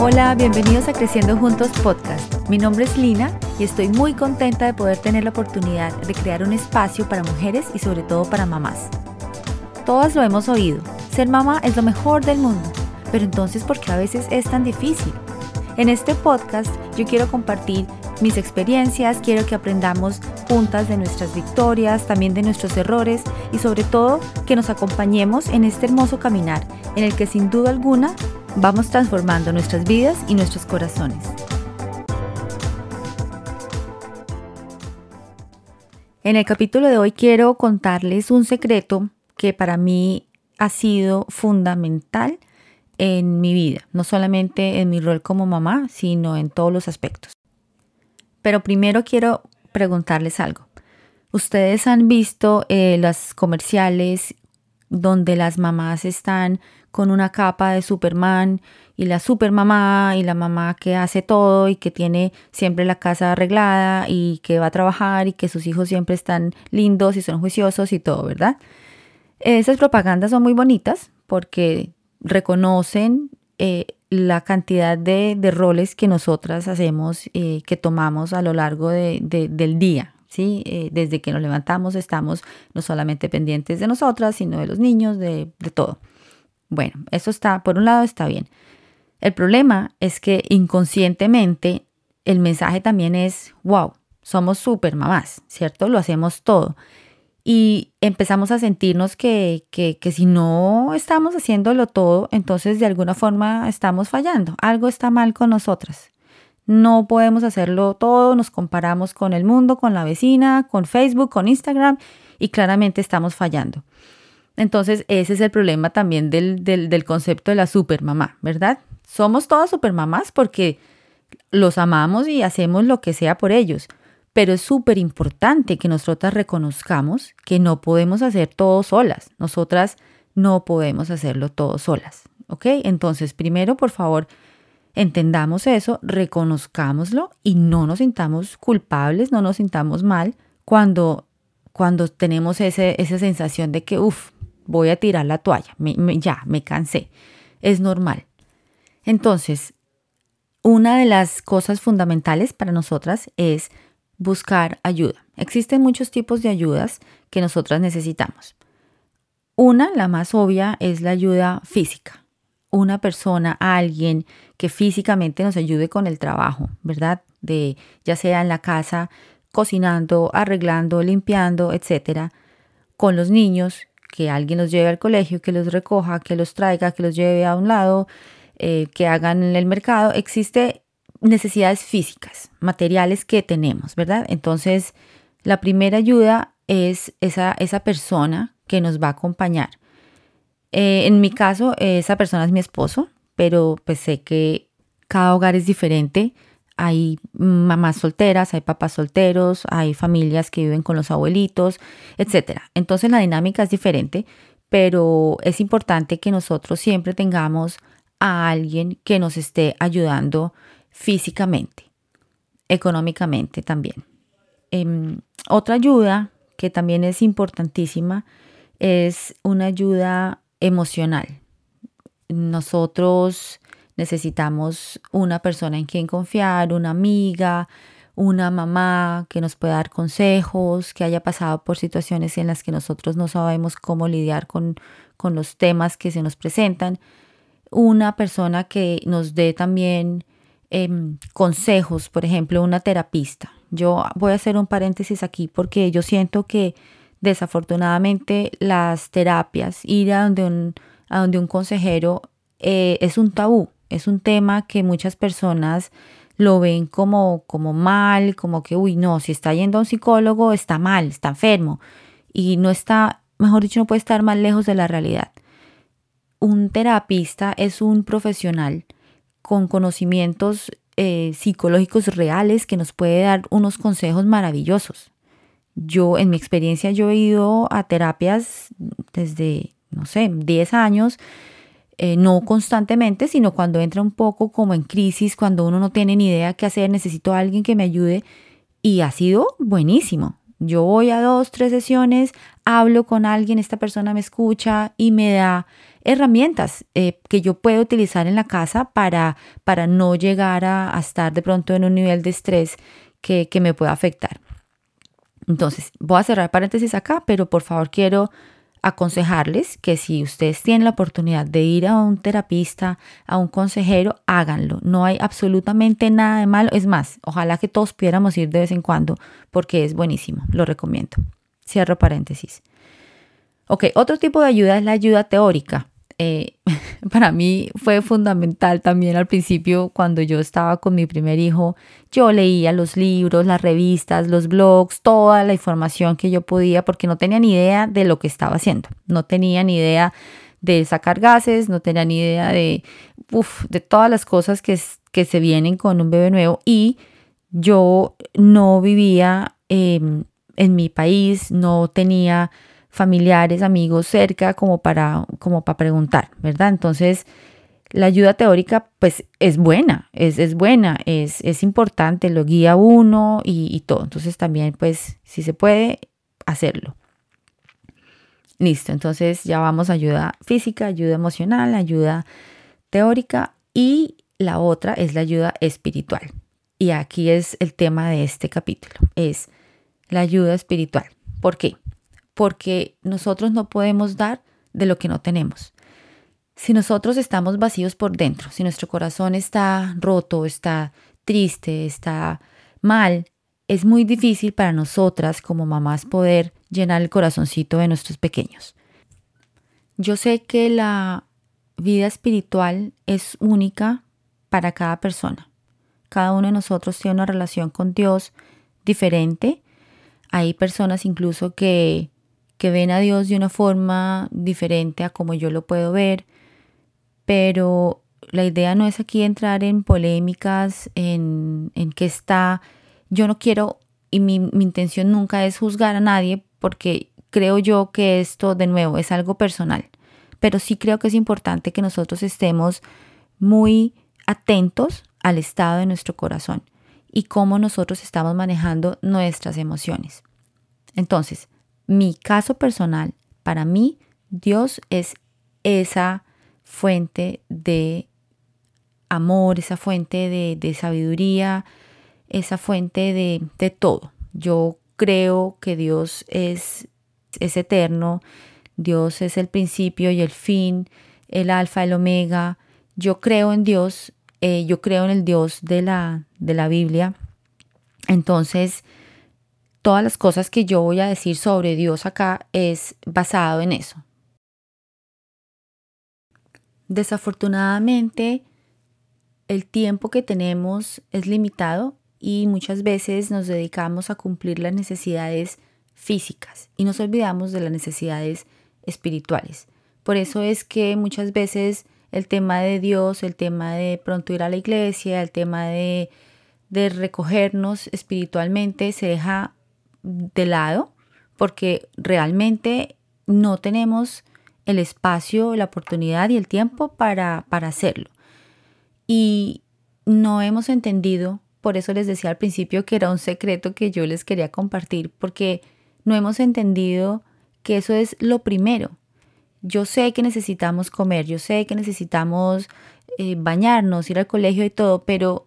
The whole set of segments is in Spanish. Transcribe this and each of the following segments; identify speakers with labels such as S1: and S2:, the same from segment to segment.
S1: Hola, bienvenidos a Creciendo Juntos Podcast. Mi nombre es Lina y estoy muy contenta de poder tener la oportunidad de crear un espacio para mujeres y sobre todo para mamás. Todas lo hemos oído, ser mamá es lo mejor del mundo, pero entonces ¿por qué a veces es tan difícil? En este podcast yo quiero compartir mis experiencias, quiero que aprendamos juntas de nuestras victorias, también de nuestros errores y sobre todo que nos acompañemos en este hermoso caminar en el que sin duda alguna vamos transformando nuestras vidas y nuestros corazones. En el capítulo de hoy quiero contarles un secreto que para mí ha sido fundamental en mi vida, no solamente en mi rol como mamá, sino en todos los aspectos. Pero primero quiero preguntarles algo. Ustedes han visto eh, las comerciales donde las mamás están con una capa de Superman y la supermamá y la mamá que hace todo y que tiene siempre la casa arreglada y que va a trabajar y que sus hijos siempre están lindos y son juiciosos y todo, ¿verdad? Esas propagandas son muy bonitas porque reconocen eh, la cantidad de, roles que nosotras hacemos, eh, que tomamos a lo largo del día, ¿sí? Eh, desde que nos levantamos estamos no solamente pendientes de nosotras, sino de los niños, de, de todo. Bueno, eso está, por un lado está bien. El problema es que inconscientemente el mensaje también es, wow, somos súper mamás, ¿cierto? Lo hacemos todo. Y empezamos a sentirnos que, que, si no estamos haciéndolo todo, entonces de alguna forma estamos fallando. Algo está mal con nosotras. No podemos hacerlo todo, nos comparamos con el mundo, con la vecina, con Facebook, con Instagram y claramente estamos fallando. Entonces, ese es el problema también del, concepto de la supermamá, ¿verdad? Somos todas supermamás porque los amamos y hacemos lo que sea por ellos, pero es súper importante que nosotras reconozcamos que no podemos hacer todo solas. Nosotras no podemos hacerlo todo solas, ¿ok? Entonces, primero, por favor, entendamos eso, reconozcámoslo y no nos sintamos culpables, no nos sintamos mal cuando, cuando tenemos ese, esa sensación de que, uff, voy a tirar la toalla, ya, me cansé. Es normal. Entonces, una de las cosas fundamentales para nosotras es buscar ayuda. Existen muchos tipos de ayudas que nosotras necesitamos. Una, la más obvia, es la ayuda física. Una persona, alguien que físicamente nos ayude con el trabajo, ¿verdad? De ya sea en la casa, cocinando, arreglando, limpiando, etcétera, con los niños, que alguien los lleve al colegio, que los recoja, que los traiga, que los lleve a un lado, eh, que hagan en el mercado. Existe necesidades físicas, materiales que tenemos, ¿verdad? Entonces, la primera ayuda es esa, esa persona que nos va a acompañar. Eh, en mi caso, esa persona es mi esposo, pero pues sé que cada hogar es diferente hay mamás solteras, hay papás solteros, hay familias que viven con los abuelitos, etc. Entonces la dinámica es diferente, pero es importante que nosotros siempre tengamos a alguien que nos esté ayudando físicamente, económicamente también. Em, otra ayuda que también es importantísima es una ayuda emocional. Nosotros necesitamos una persona en quien confiar, una amiga, una mamá que nos pueda dar consejos, que haya pasado por situaciones en las que nosotros no sabemos cómo lidiar con, con los temas que se nos presentan, una persona que nos dé también em, consejos, por ejemplo, una terapista. Yo voy a hacer un paréntesis aquí porque yo siento que desafortunadamente las terapias, ir a donde un, a donde un consejero eh, es un tabú es un tema que muchas personas lo ven como, como mal, como que, uy, no, si está yendo a un psicólogo está mal, está enfermo. Y no está, mejor dicho, no puede estar más lejos de la realidad. Un terapista es un profesional con conocimientos eh, psicológicos reales que nos puede dar unos consejos maravillosos. Yo, en mi experiencia, yo he ido a terapias desde, no sé, 10 años eh, no constantemente, sino cuando entra un poco como en crisis, cuando uno no tiene ni idea qué hacer, necesito a alguien que me ayude y ha sido buenísimo. Yo voy a dos, tres sesiones, hablo con alguien, esta persona me escucha y me da herramientas eh, que yo puedo utilizar en la casa para, para no llegar a, estar de pronto en un nivel de estrés que, que me pueda afectar. Entonces, voy a cerrar paréntesis acá, pero por favor quiero aconsejarles que si ustedes tienen la oportunidad de ir a un terapista, a un consejero, háganlo. No hay absolutamente nada de malo. Es más, ojalá que todos pudiéramos ir de vez en cuando porque es buenísimo. Lo recomiendo. Cierro paréntesis. Ok, otro tipo de ayuda es la ayuda teórica. Eh, para mí fue fundamental también al principio cuando yo estaba con mi primer hijo. Yo leía los libros, las revistas, los blogs, toda la información que yo podía porque no tenía ni idea de lo que estaba haciendo. No tenía ni idea de sacar gases, no tenía ni idea de, de todas las cosas que, que se vienen con un bebé nuevo y yo no vivía em, en mi país, no tenía familiares, amigos cerca como para, como para preguntar, ¿verdad? Entonces, la ayuda teórica pues es buena, es, es buena, es, es, importante, lo guía uno y, y todo. Entonces también pues si se puede hacerlo. Listo, entonces ya vamos a ayuda física, ayuda emocional, ayuda teórica y la otra es la ayuda espiritual. Y aquí es el tema de este capítulo, es la ayuda espiritual. ¿Por qué? Porque nosotros no podemos dar de lo que no tenemos. Si nosotros estamos vacíos por dentro, si nuestro corazón está roto, está triste, está mal, es muy difícil para nosotras como mamás poder llenar el corazoncito de nuestros pequeños. Yo sé que la vida espiritual es única para cada persona. Cada uno de nosotros tiene una relación con Dios diferente. Hay personas incluso que que ven a Dios de una forma diferente a como yo lo puedo ver, pero la idea no es aquí entrar en polémicas, en, en qué está. Yo no quiero, y mi, mi intención nunca es juzgar a nadie, porque creo yo que esto, de nuevo, es algo personal. Pero sí creo que es importante que nosotros estemos muy atentos al estado de nuestro corazón y cómo nosotros estamos manejando nuestras emociones. Entonces, mi caso personal, para mí, Dios es esa fuente de amor, esa fuente de, sabiduría, esa fuente de, de, todo. Yo creo que Dios es, es eterno, Dios es el principio y el fin, el alfa, el omega. Yo creo en Dios, eh, yo creo en el Dios de la, de la Biblia. Entonces, todas las cosas que yo voy a decir sobre Dios acá es basado en eso. Desafortunadamente, el tiempo que tenemos es limitado y muchas veces nos dedicamos a cumplir las necesidades físicas y nos olvidamos de las necesidades espirituales. Por eso es que muchas veces el tema de Dios, el tema de pronto ir a la iglesia, el tema de, de recogernos espiritualmente se deja de lado porque realmente no tenemos el espacio, la oportunidad y el tiempo para, para hacerlo. Y no hemos entendido, por eso les decía al principio que era un secreto que yo les quería compartir, porque no hemos entendido que eso es lo primero. Yo sé que necesitamos comer, yo sé que necesitamos eh, bañarnos, ir al colegio y todo, pero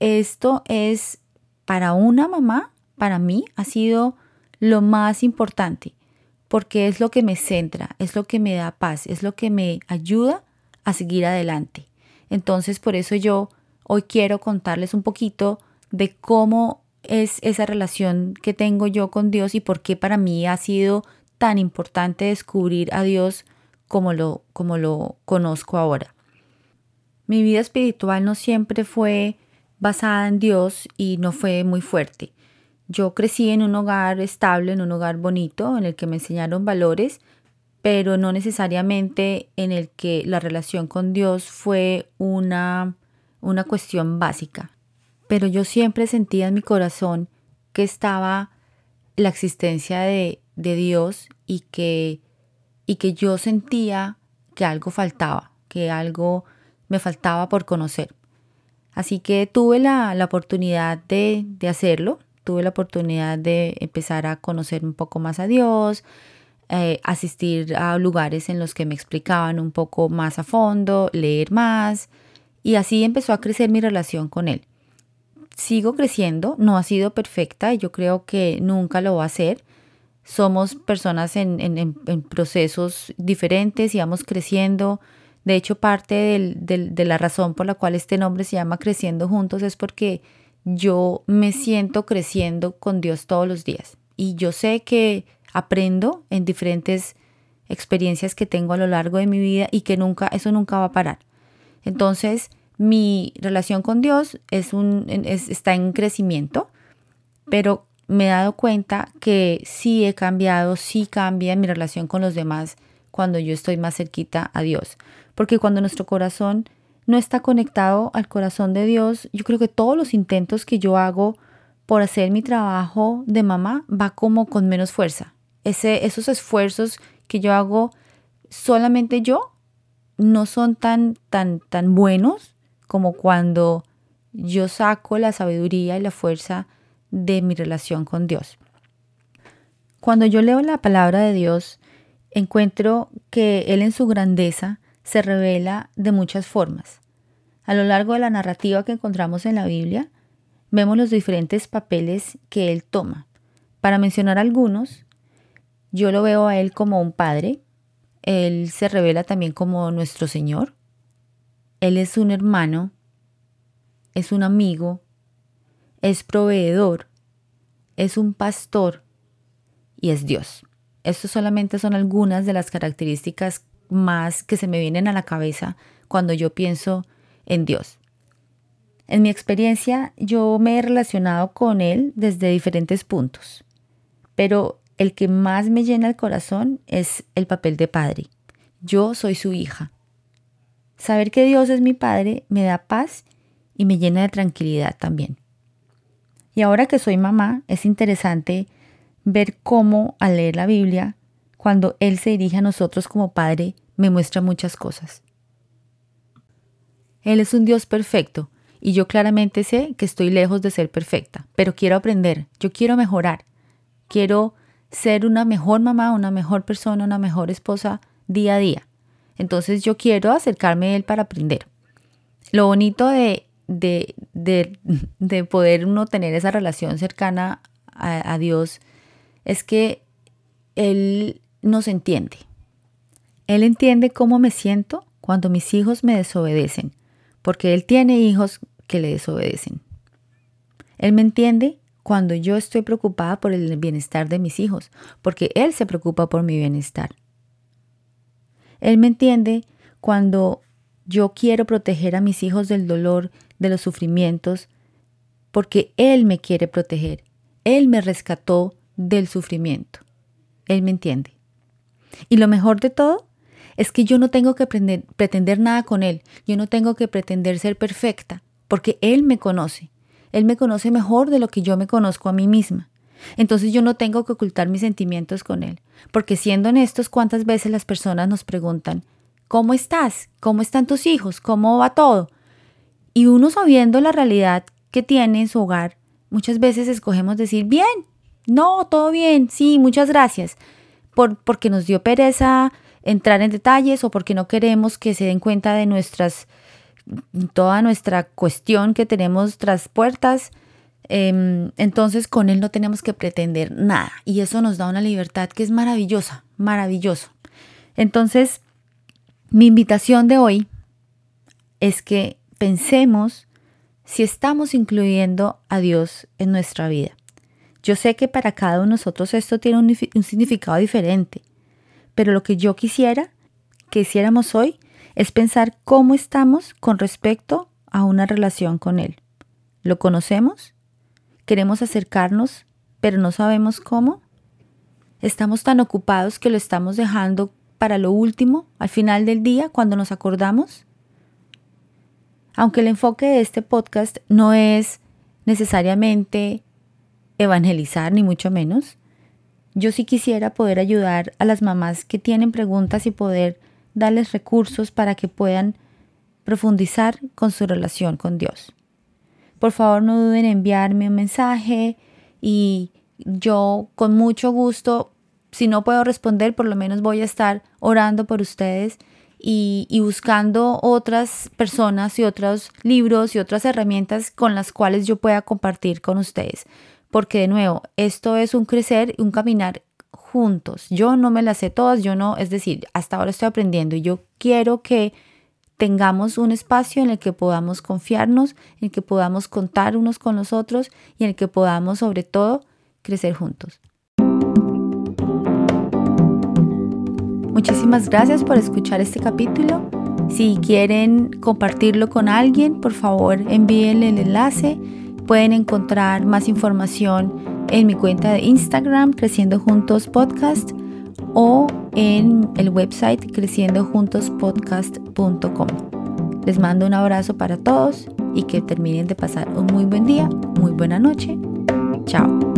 S1: esto es para una mamá para mí ha sido lo más importante, porque es lo que me centra, es lo que me da paz, es lo que me ayuda a seguir adelante. Entonces, por eso yo hoy quiero contarles un poquito de cómo es esa relación que tengo yo con Dios y por qué para mí ha sido tan importante descubrir a Dios como lo, como lo conozco ahora. Mi vida espiritual no siempre fue basada en Dios y no fue muy fuerte. Yo crecí en un hogar estable, en un hogar bonito, en el que me enseñaron valores, pero no necesariamente en el que la relación con Dios fue una, una cuestión básica. Pero yo siempre sentía en mi corazón que estaba la existencia de, de Dios y que, y que yo sentía que algo faltaba, que algo me faltaba por conocer. Así que tuve la, la oportunidad de, de hacerlo, tuve la oportunidad de empezar a conocer un poco más a Dios, eh, asistir a lugares en los que me explicaban un poco más a fondo, leer más, y así empezó a crecer mi relación con Él. Sigo creciendo, no ha sido perfecta y yo creo que nunca lo va a ser. Somos personas en, en, procesos diferentes y vamos creciendo. De hecho, parte de la razón por la cual este nombre se llama Creciendo Juntos es porque yo me siento creciendo con Dios todos los días. Y yo sé que aprendo en diferentes experiencias que tengo a lo largo de mi vida y que nunca, eso nunca va a parar. Entonces, mi relación con Dios es un, está en crecimiento, pero me he dado cuenta que sí he cambiado, sí cambia mi relación con los demás cuando yo estoy más cerquita a Dios. Porque cuando nuestro corazón no está conectado al corazón de Dios, yo creo que todos los intentos que yo hago por hacer mi trabajo de mamá va como con menos fuerza. Ese, esos esfuerzos que yo hago solamente yo no son tan, tan, tan buenos como cuando yo saco la sabiduría y la fuerza de mi relación con Dios. Cuando yo leo la palabra de Dios, encuentro que Él en su grandeza se revela de muchas formas. A lo largo de la narrativa que encontramos en la Biblia, vemos los diferentes papeles que Él toma. Para mencionar algunos, yo lo veo a Él como un padre, Él se revela también como nuestro Señor, Él es un hermano, es un amigo, es proveedor, es un pastor y es Dios. Estas solamente son algunas de las características más que se me vienen a la cabeza cuando yo pienso en Dios. En mi experiencia, yo me he relacionado con Él desde diferentes puntos, pero el que más me llena el corazón es el papel de padre. Yo soy su hija. Saber que Dios es mi padre me da paz y me llena de tranquilidad también. Y ahora que soy mamá, es interesante ver cómo al leer la Biblia cuando Él se dirige a nosotros como Padre, me muestra muchas cosas. Él es un Dios perfecto y yo claramente sé que estoy lejos de ser perfecta, pero quiero aprender, yo quiero mejorar, quiero ser una mejor mamá, una mejor persona, una mejor esposa día a día. Entonces yo quiero acercarme a Él para aprender. Lo bonito de, de, de, poder uno tener esa relación cercana a, a Dios es que Él nos entiende. Él entiende cómo me siento cuando mis hijos me desobedecen, porque Él tiene hijos que le desobedecen. Él me entiende cuando yo estoy preocupada por el bienestar de mis hijos, porque Él se preocupa por mi bienestar. Él me entiende cuando yo quiero proteger a mis hijos del dolor, de los sufrimientos, porque Él me quiere proteger. Él me rescató del sufrimiento. Él me entiende. Y lo mejor de todo es que yo no tengo que pretender nada con Él, yo no tengo que pretender ser perfecta, porque Él me conoce. Él me conoce mejor de lo que yo me conozco a mí misma. Entonces yo no tengo que ocultar mis sentimientos con Él, porque siendo honestos, ¿cuántas veces las personas nos preguntan, ¿cómo estás? ¿Cómo están tus hijos? ¿Cómo va todo? Y uno sabiendo la realidad que tiene en su hogar, muchas veces escogemos decir, bien, no, todo bien, sí, muchas gracias porque nos dio pereza entrar en detalles o porque no queremos que se den cuenta de nuestras, toda nuestra cuestión que tenemos tras puertas. Em, entonces con él no tenemos que pretender nada y eso nos da una libertad que es maravillosa, maravilloso. Entonces, mi invitación de hoy es que pensemos si estamos incluyendo a Dios en nuestra vida. Yo sé que para cada uno de nosotros esto tiene un, significado diferente, pero lo que yo quisiera que hiciéramos hoy es pensar cómo estamos con respecto a una relación con Él. ¿Lo conocemos? ¿Queremos acercarnos, pero no sabemos cómo? ¿Estamos tan ocupados que lo estamos dejando para lo último, al final del día, cuando nos acordamos? Aunque el enfoque de este podcast no es necesariamente evangelizar, ni mucho menos. Yo sí quisiera poder ayudar a las mamás que tienen preguntas y poder darles recursos para que puedan profundizar con su relación con Dios. Por favor, no duden en enviarme un mensaje y yo con mucho gusto, si no puedo responder, por lo menos voy a estar orando por ustedes y, y, buscando otras personas y otros libros y otras herramientas con las cuales yo pueda compartir con ustedes. Porque de nuevo, esto es un crecer y un caminar juntos. Yo no me las sé todas, yo no, es decir, hasta ahora estoy aprendiendo y yo quiero que tengamos un espacio en el que podamos confiarnos, en el que podamos contar unos con los otros y en el que podamos sobre todo crecer juntos. Muchísimas gracias por escuchar este capítulo. Si quieren compartirlo con alguien, por favor envíenle el enlace. Pueden encontrar más información en mi cuenta de Instagram, Creciendo Juntos Podcast, o en el website creciendojuntospodcast.com. Les mando un abrazo para todos y que terminen de pasar un muy buen día, muy buena noche. Chao.